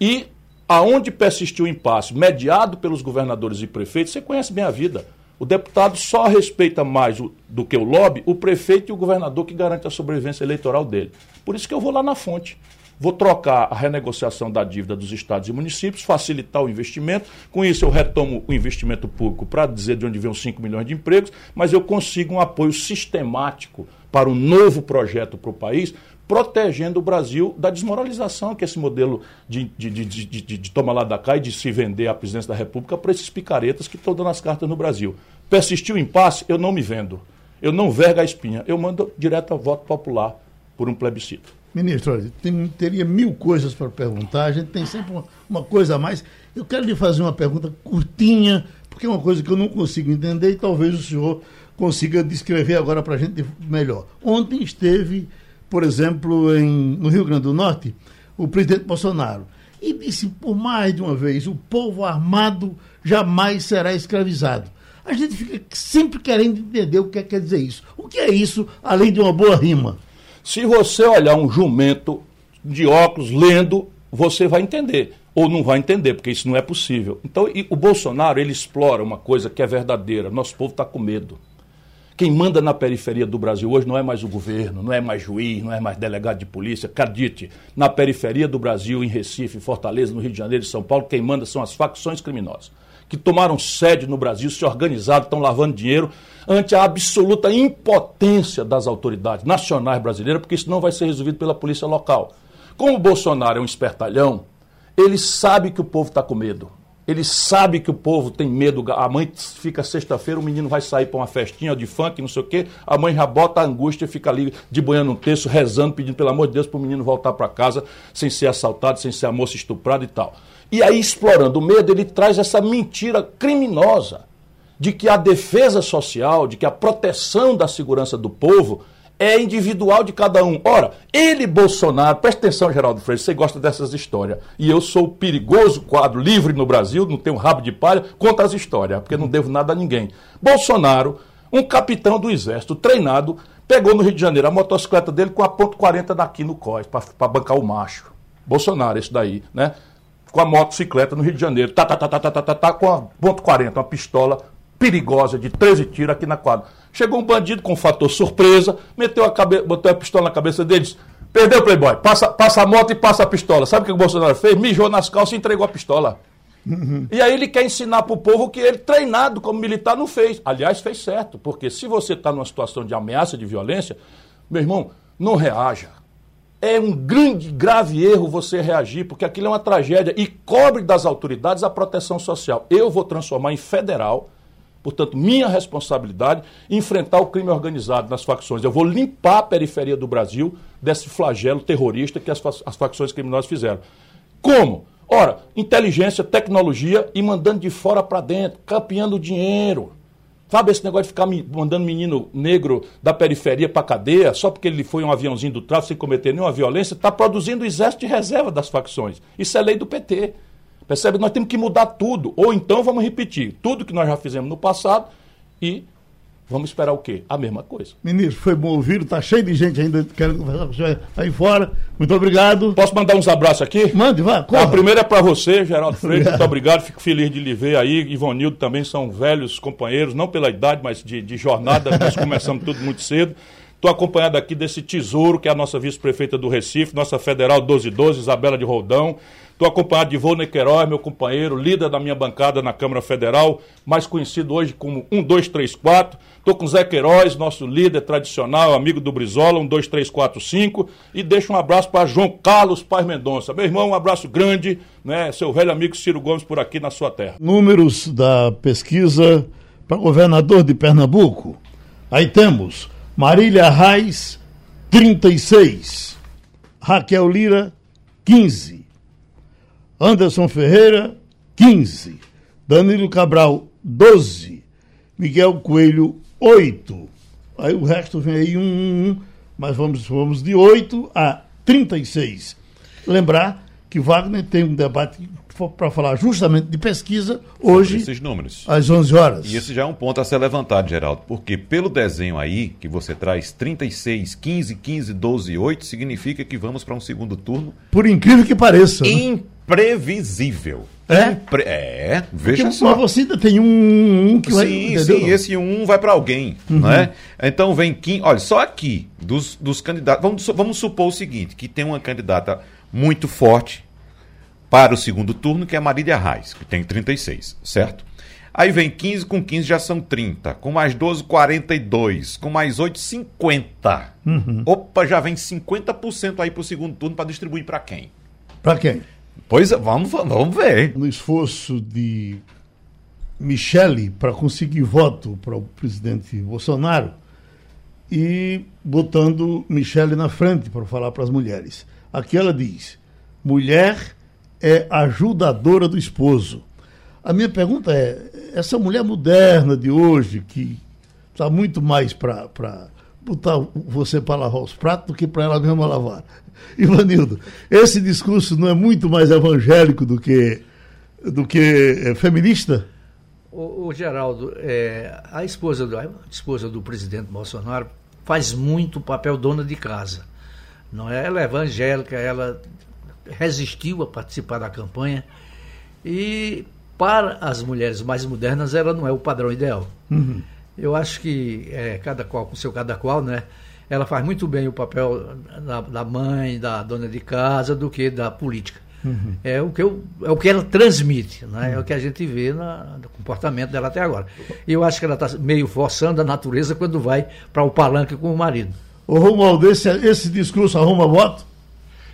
e aonde persistiu o impasse, mediado pelos governadores e prefeitos, você conhece bem a vida. O deputado só respeita mais o, do que o lobby o prefeito e o governador que garante a sobrevivência eleitoral dele. Por isso que eu vou lá na fonte. Vou trocar a renegociação da dívida dos estados e municípios, facilitar o investimento. Com isso, eu retomo o investimento público para dizer de onde vem os 5 milhões de empregos, mas eu consigo um apoio sistemático para um novo projeto para o país, protegendo o Brasil da desmoralização que esse modelo de, de, de, de, de, de toma lá da cá e de se vender à presidência da República para esses picaretas que estão dando as cartas no Brasil. Persistiu o impasse, eu não me vendo. Eu não vergo a espinha. Eu mando direto a voto popular por um plebiscito.
Ministro, tem, teria mil coisas para perguntar, a gente tem sempre uma, uma, coisa a mais. Eu quero lhe fazer uma pergunta curtinha, porque é uma coisa que eu não consigo entender e talvez o senhor consiga descrever agora para a gente melhor. Ontem esteve por exemplo, em, no Rio Grande do Norte, o presidente Bolsonaro. E disse por mais de uma vez: o povo armado jamais será escravizado. A gente fica sempre querendo entender o que é, quer dizer isso. O que é isso, além de uma boa rima?
Se você olhar um jumento de óculos lendo, você vai entender. Ou não vai entender, porque isso não é possível. Então, o Bolsonaro, ele explora uma coisa que é verdadeira. Nosso povo está com medo. Quem manda na periferia do Brasil hoje não é mais o governo, não é mais juiz, não é mais delegado de polícia. Acredite, na periferia do Brasil, em Recife, Fortaleza, no Rio de Janeiro e São Paulo, quem manda são as facções criminosas. Que tomaram sede no Brasil, se organizaram, estão lavando dinheiro ante a absoluta impotência das autoridades nacionais brasileiras, porque isso não vai ser resolvido pela polícia local. Como o Bolsonaro é um espertalhão, ele sabe que o povo está com medo. Ele sabe que o povo tem medo. A mãe fica sexta-feira, o menino vai sair para uma festinha de funk, não sei o quê. A mãe já bota a angústia e fica ali de boiando um texto, rezando, pedindo pelo amor de Deus para o menino voltar para casa sem ser assaltado, sem ser a moça estuprada e tal. E aí, explorando o medo, ele traz essa mentira criminosa de que a defesa social, de que a proteção da segurança do povo é individual de cada um. Ora, ele, Bolsonaro, presta atenção, Geraldo Freire, você gosta dessas histórias. E eu sou o perigoso quadro livre no Brasil, não tenho rabo de palha, conta as histórias, porque não devo nada a ninguém. Bolsonaro, um capitão do exército treinado, pegou no Rio de Janeiro a motocicleta dele com a ponto .40 daqui no COI, para bancar o macho. Bolsonaro, esse daí, né? Com a motocicleta no Rio de Janeiro, tá, tá, tá, tá, tá, tá, tá, tá com a ponto .40, uma pistola perigosa de 13 tiros aqui na quadra. Chegou um bandido com um fator surpresa, meteu a cabe... botou a pistola na cabeça deles. Perdeu o Playboy, passa, passa a moto e passa a pistola. Sabe o que o Bolsonaro fez? Mijou nas calças e entregou a pistola. Uhum. E aí ele quer ensinar para o povo que ele, treinado como militar, não fez. Aliás, fez certo, porque se você está numa situação de ameaça de violência, meu irmão, não reaja. É um grande, grave erro você reagir, porque aquilo é uma tragédia e cobre das autoridades a proteção social. Eu vou transformar em federal Portanto, minha responsabilidade enfrentar o crime organizado nas facções. Eu vou limpar a periferia do Brasil desse flagelo terrorista que as, as facções criminosas fizeram. Como? Ora, inteligência, tecnologia e mandando de fora para dentro, campeando dinheiro. Sabe esse negócio de ficar mandando menino negro da periferia para cadeia só porque ele foi um aviãozinho do tráfico sem cometer nenhuma violência? Está produzindo o exército de reserva das facções. Isso é lei do PT. Percebe? Nós temos que mudar tudo. Ou então vamos repetir tudo que nós já fizemos no passado e Vamos esperar o quê? A mesma coisa.
Ministro, foi bom ouvir, está cheio de gente ainda querendo conversar com o senhor aí fora. Muito obrigado.
Posso mandar uns abraços aqui?
Mande, vá.
Corra. A primeira é para você, Geraldo Freire. Muito obrigado. Fico feliz de lhe ver aí. Ivonildo também são velhos companheiros, não pela idade, mas de, de jornada. Nós começamos tudo muito cedo. Estou acompanhado aqui desse tesouro, que é a nossa vice-prefeita do Recife, nossa federal 1212, Isabela de Roldão. Estou acompanhado de Vô Queiroz, meu companheiro, líder da minha bancada na Câmara Federal, mais conhecido hoje como 1234. Estou com Zé Queiroz, nosso líder tradicional, amigo do Brizola, 12345. E deixo um abraço para João Carlos Paz Mendonça. Meu irmão, um abraço grande, né? Seu velho amigo Ciro Gomes por aqui na sua terra.
Números da pesquisa para governador de Pernambuco. Aí temos Marília Reis, 36. Raquel Lira, 15. Anderson Ferreira, 15. Danilo Cabral, 12. Miguel Coelho, 8. Aí o resto vem aí um, um, um mas vamos, vamos de 8 a 36. Lembrar que Wagner tem um debate para falar justamente de pesquisa hoje.
Esses números.
Às 11 horas.
E esse já é um ponto a ser levantado, Geraldo, porque pelo desenho aí, que você traz 36, 15, 15, 12 e 8, significa que vamos para um segundo turno.
Por incrível que pareça.
Né? Imprevisível.
É?
Impre... É, veja Porque só.
Mas você ainda tem um, um que
sim, vai. Sim, sim, esse um vai para alguém, uhum. né? Então vem quem, olha, só aqui dos, dos candidatos, vamos, vamos supor o seguinte, que tem uma candidata muito forte para o segundo turno, que é a Marília Reis, que tem 36, certo? Aí vem 15, com 15 já são 30. Com mais 12, 42. Com mais 8, 50. Uhum. Opa, já vem 50% aí para o segundo turno para distribuir para quem?
Para quem?
Pois é, vamos, vamos ver.
No esforço de Michele para conseguir voto para o presidente Bolsonaro e botando Michele na frente para falar para as mulheres. Aqui ela diz: mulher é ajudadora do esposo. A minha pergunta é: essa mulher moderna de hoje, que está muito mais para botar você para lavar os pratos do que para ela mesma lavar, Ivanildo, esse discurso não é muito mais evangélico do que, do que é, feminista?
O, o Geraldo, é, a, esposa do, a esposa do presidente Bolsonaro faz muito o papel dona de casa. Não é? Ela é evangélica, ela resistiu a participar da campanha e para as mulheres mais modernas ela não é o padrão ideal. Uhum. Eu acho que é, cada qual com seu cada qual, né? ela faz muito bem o papel da, da mãe, da dona de casa, do que da política. Uhum. É, o que eu, é o que ela transmite, né? Uhum. é o que a gente vê na, no comportamento dela até agora. E eu acho que ela está meio forçando a natureza quando vai para o palanque com o marido.
Ô Romualdo, esse, esse discurso arruma voto?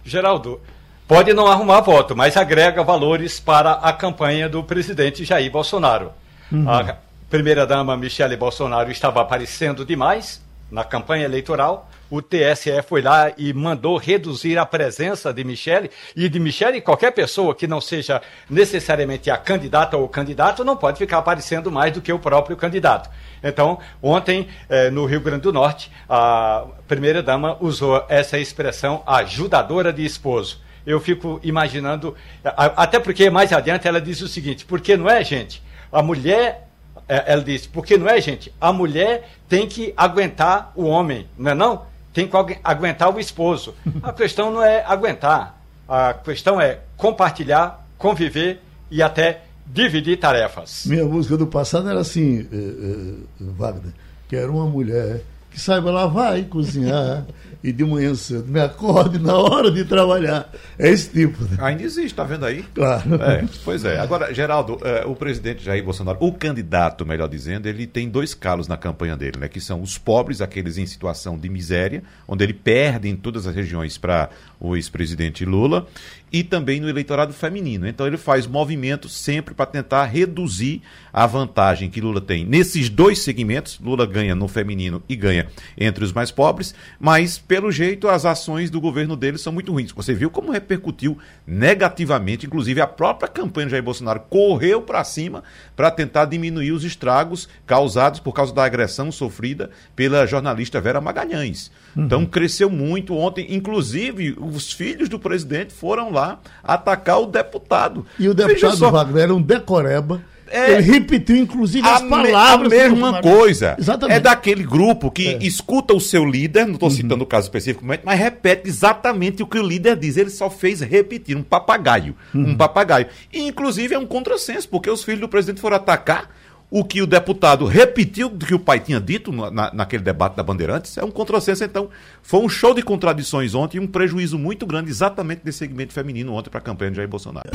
Geraldo, pode não arrumar voto, mas agrega valores para a campanha do presidente Jair Bolsonaro. Uhum. A primeira-dama Michele Bolsonaro estava aparecendo demais, na campanha eleitoral, o TSE foi lá e mandou reduzir a presença de Michele, e de Michele, qualquer pessoa que não seja necessariamente a candidata ou o candidato, não pode ficar aparecendo mais do que o próprio candidato. Então, ontem, eh, no Rio Grande do Norte, a primeira-dama usou essa expressão ajudadora de esposo. Eu fico imaginando, até porque mais adiante ela diz o seguinte: porque não é, gente? A mulher é, ela disse, porque não é, gente? A mulher tem que aguentar o homem, não é não? Tem que aguentar o esposo. A questão não é aguentar, a questão é compartilhar, conviver e até dividir tarefas.
Minha música do passado era assim, eh, eh, Wagner, que era uma mulher que saiba lavar e cozinhar e de manhã cedo me acorde na hora de trabalhar. É esse tipo. Né?
Ainda existe, está vendo aí?
Claro.
É, pois é. Agora, Geraldo, é, o presidente Jair Bolsonaro, o candidato, melhor dizendo, ele tem dois calos na campanha dele, né? Que são os pobres, aqueles em situação de miséria, onde ele perde em todas as regiões para o ex-presidente Lula, e também no eleitorado feminino. Então ele faz movimentos sempre para tentar reduzir a vantagem que Lula tem nesses dois segmentos. Lula ganha no feminino e ganha entre os mais pobres, mas pelo jeito as ações do governo dele são muito ruins. Você viu como repercutiu negativamente, inclusive a própria campanha de Jair Bolsonaro correu para cima para tentar diminuir os estragos causados por causa da agressão sofrida pela jornalista Vera Magalhães. Uhum. Então cresceu muito ontem, inclusive os filhos do presidente foram lá atacar o deputado.
E o deputado só... Wagner era um decoreba É, ele repetiu, inclusive, as palavras.
A mesma coisa. Exatamente. É daquele grupo que é. escuta o seu líder, não estou uhum. citando o caso especificamente, mas repete exatamente o que o líder diz. Ele só fez repetir, um papagaio. Uhum. Um papagaio. E, inclusive, é um contrassenso, porque os filhos do presidente foram atacar o que o deputado repetiu do que o pai tinha dito na, naquele debate da Bandeirantes é um contrassenso. Então, foi um show de contradições ontem e um prejuízo muito grande exatamente desse segmento feminino ontem para a campanha de Jair Bolsonaro.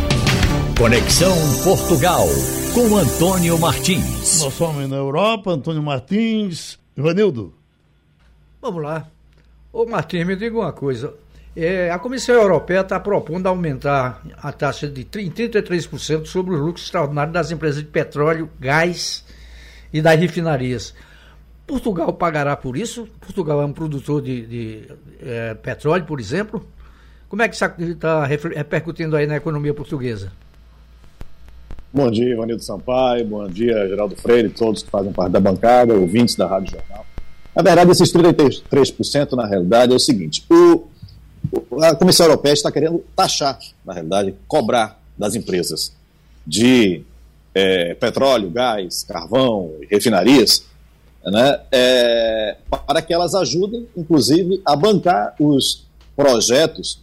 Conexão Portugal com Antônio Martins.
Nós somos na Europa, Antônio Martins. Ivanildo.
Vamos lá. Ô Martins, me diga uma coisa. É, a Comissão Europeia está propondo aumentar a taxa de 33% sobre os lucros extraordinários das empresas de petróleo, gás e das refinarias. Portugal pagará por isso? Portugal é um produtor de, de é, petróleo, por exemplo. Como é que isso está repercutindo aí na economia portuguesa?
Bom dia, Ivanildo Sampaio, bom dia, Geraldo Freire, todos que fazem parte da bancada, ouvintes da Rádio Jornal. Na verdade, esses 33%, na realidade, é o seguinte: o a Comissão Europeia está querendo taxar, na realidade, cobrar das empresas de é, petróleo, gás, carvão, refinarias, né, é, para que elas ajudem, inclusive, a bancar os projetos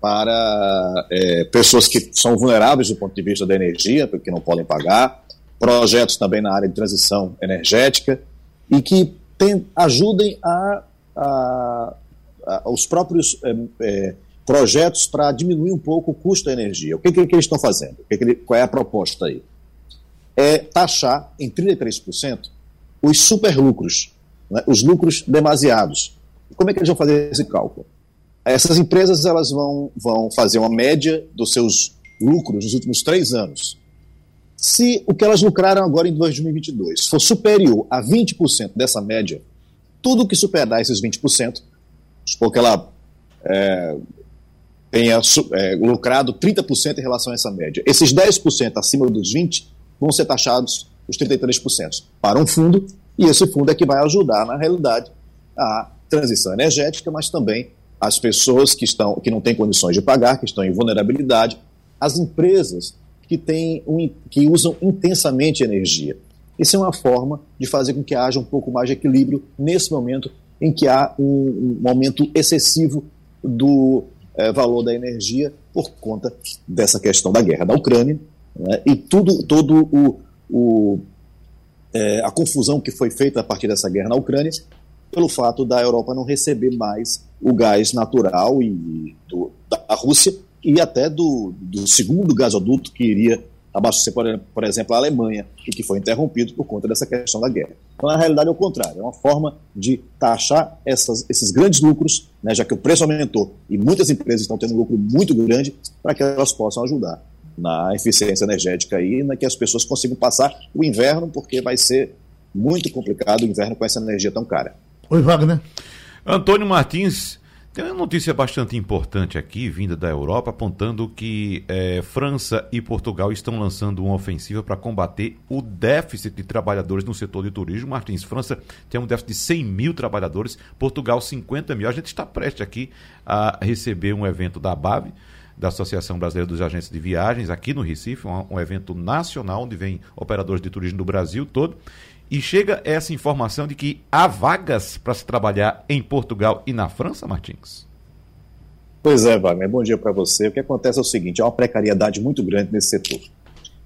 para é, pessoas que são vulneráveis do ponto de vista da energia, porque não podem pagar, projetos também na área de transição energética e que tem, ajudem a, a os próprios é, é, projetos para diminuir um pouco o custo da energia. O que, que, que eles estão fazendo? Que que ele, qual é a proposta aí? É taxar em 33% os superlucros, né, os lucros demasiados. Como é que eles vão fazer esse cálculo? Essas empresas elas vão, vão fazer uma média dos seus lucros nos últimos três anos. Se o que elas lucraram agora em 2022 for superior a 20% dessa média, tudo que superar esses 20% supor que ela é, tenha é, lucrado 30% em relação a essa média. Esses 10% acima dos 20% vão ser taxados os 33% para um fundo, e esse fundo é que vai ajudar, na realidade, a transição energética, mas também as pessoas que, estão, que não têm condições de pagar, que estão em vulnerabilidade, as empresas que, têm um, que usam intensamente energia. Isso é uma forma de fazer com que haja um pouco mais de equilíbrio nesse momento em que há um, um aumento excessivo do é, valor da energia por conta dessa questão da guerra da Ucrânia né, e tudo, todo o, o é, a confusão que foi feita a partir dessa guerra na Ucrânia pelo fato da Europa não receber mais o gás natural e do, da Rússia e até do, do segundo gasoduto que iria abastecer, por, por exemplo, a Alemanha, e que foi interrompido por conta dessa questão da guerra. Então, na realidade, é o contrário, é uma forma de taxar essas, esses grandes lucros, né, já que o preço aumentou e muitas empresas estão tendo um lucro muito grande, para que elas possam ajudar na eficiência energética e na que as pessoas consigam passar o inverno, porque vai ser muito complicado o inverno com essa energia tão cara.
Oi, Wagner.
Antônio Martins tem uma notícia bastante importante aqui, vinda da Europa, apontando que é, França e Portugal estão lançando uma ofensiva para combater o déficit de trabalhadores no setor de turismo. Martins, França tem um déficit de 100 mil trabalhadores, Portugal 50 mil. A gente está prestes aqui a receber um evento da BAB, da Associação Brasileira dos Agentes de Viagens, aqui no Recife, um, um evento nacional, onde vem operadores de turismo do Brasil todo. E chega essa informação de que há vagas para se trabalhar em Portugal e na França, Martins?
Pois é, Wagner, bom dia para você. O que acontece é o seguinte: há uma precariedade muito grande nesse setor,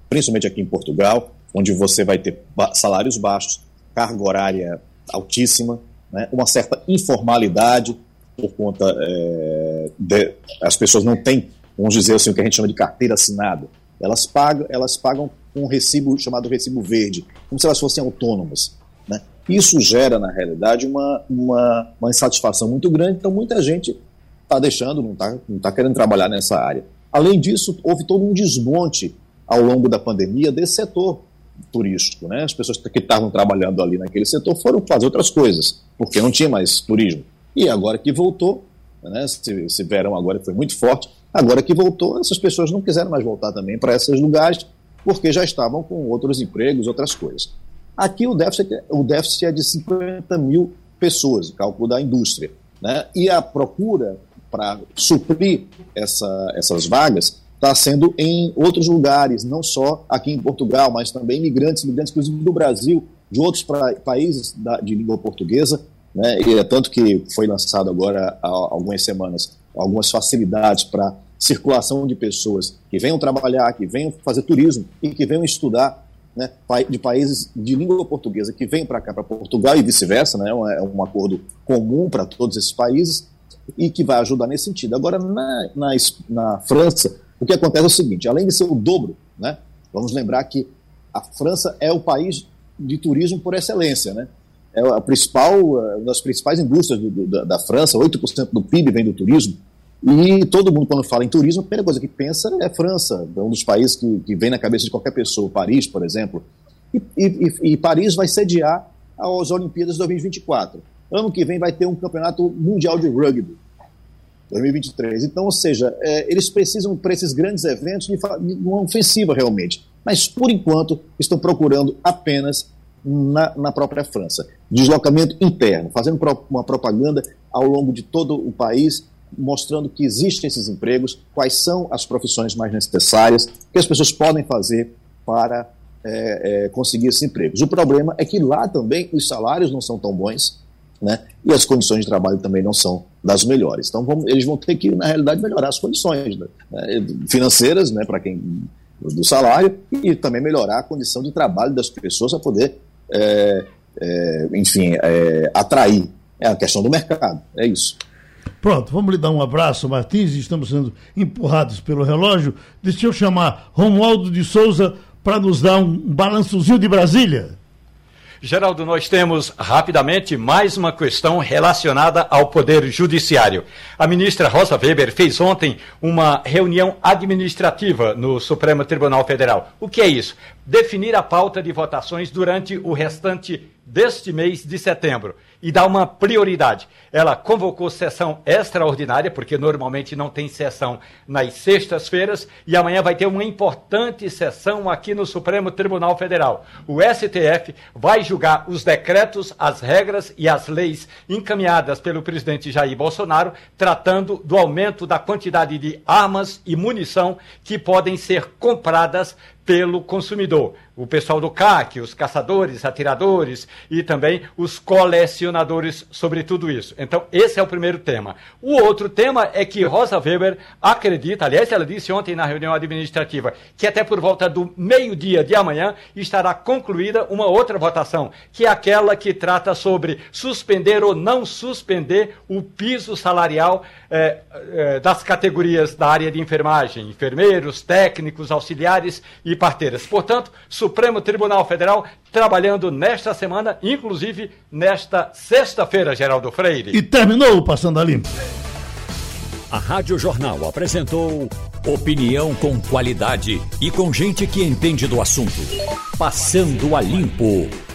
principalmente aqui em Portugal, onde você vai ter salários baixos, carga horária altíssima, né, uma certa informalidade por conta é, de as pessoas não têm, vamos dizer assim, o que a gente chama de carteira assinada. Elas pagam, elas pagam um recibo chamado recibo verde, como se elas fossem autônomas. Né? Isso gera, na realidade, uma, uma, uma insatisfação muito grande, então muita gente está deixando, não está não tá querendo trabalhar nessa área. Além disso, houve todo um desmonte ao longo da pandemia desse setor turístico. Né? As pessoas que estavam trabalhando ali naquele setor foram fazer outras coisas, porque não tinha mais turismo. E agora que voltou, né, esse, esse verão agora foi muito forte, agora que voltou, essas pessoas não quiseram mais voltar também para esses lugares, porque já estavam com outros empregos, outras coisas. Aqui o déficit, o déficit é de 50 mil pessoas, cálculo da indústria. Né? E a procura para suprir essa, essas vagas está sendo em outros lugares, não só aqui em Portugal, mas também imigrantes, imigrantes inclusive do Brasil, de outros pra, países da, de língua portuguesa, né? E é tanto que foi lançado agora há algumas semanas algumas facilidades para circulação de pessoas que venham trabalhar, que venham fazer turismo e que venham estudar né, de países de língua portuguesa que venham para cá, para Portugal e vice-versa, né, é um acordo comum para todos esses países e que vai ajudar nesse sentido. Agora, na, na, na França, o que acontece é o seguinte: além de ser o dobro, né, vamos lembrar que a França é o país de turismo por excelência, né? É a principal, uma das principais indústrias do, do, da, da França, 8% do PIB vem do turismo. E todo mundo, quando fala em turismo, a primeira coisa que pensa é França, é um dos países que, que vem na cabeça de qualquer pessoa, Paris, por exemplo. E, e, e Paris vai sediar as Olimpíadas de 2024. Ano que vem vai ter um campeonato mundial de rugby. 2023. Então, ou seja, é, eles precisam, para esses grandes eventos, de, de uma ofensiva realmente. Mas, por enquanto, estão procurando apenas na, na própria França. Deslocamento interno, fazendo pro, uma propaganda ao longo de todo o país, mostrando que existem esses empregos, quais são as profissões mais necessárias, que as pessoas podem fazer para é, é, conseguir esses empregos. O problema é que lá também os salários não são tão bons, né? E as condições de trabalho também não são das melhores. Então vamos, eles vão ter que, na realidade, melhorar as condições né? financeiras, né, para quem do salário e também melhorar a condição de trabalho das pessoas para poder, é, é, enfim, é, atrair. É a questão do mercado. É isso.
Pronto, vamos lhe dar um abraço, Martins. Estamos sendo empurrados pelo relógio. Deixa eu chamar Romualdo de Souza para nos dar um balançozinho de Brasília.
Geraldo, nós temos rapidamente mais uma questão relacionada ao Poder Judiciário. A ministra Rosa Weber fez ontem uma reunião administrativa no Supremo Tribunal Federal. O que é isso? Definir a pauta de votações durante o restante deste mês de setembro e dar uma prioridade. Ela convocou sessão extraordinária, porque normalmente não tem sessão nas sextas-feiras, e amanhã vai ter uma importante sessão aqui no Supremo Tribunal Federal. O STF vai julgar os decretos, as regras e as leis encaminhadas pelo presidente Jair Bolsonaro, tratando do aumento da quantidade de armas e munição que podem ser compradas pelo consumidor. O pessoal do CAC, os caçadores, atiradores e também os colecionadores sobre tudo isso. Então, esse é o primeiro tema. O outro tema é que Rosa Weber acredita, aliás, ela disse ontem na reunião administrativa, que até por volta do meio-dia de amanhã estará concluída uma outra votação, que é aquela que trata sobre suspender ou não suspender o piso salarial eh, eh, das categorias da área de enfermagem, enfermeiros, técnicos, auxiliares e parteiras. Portanto, Supremo Tribunal Federal trabalhando nesta semana, inclusive nesta sexta-feira, Geraldo Freire.
E terminou o Passando a Limpo.
A Rádio Jornal apresentou opinião com qualidade e com gente que entende do assunto. Passando a Limpo.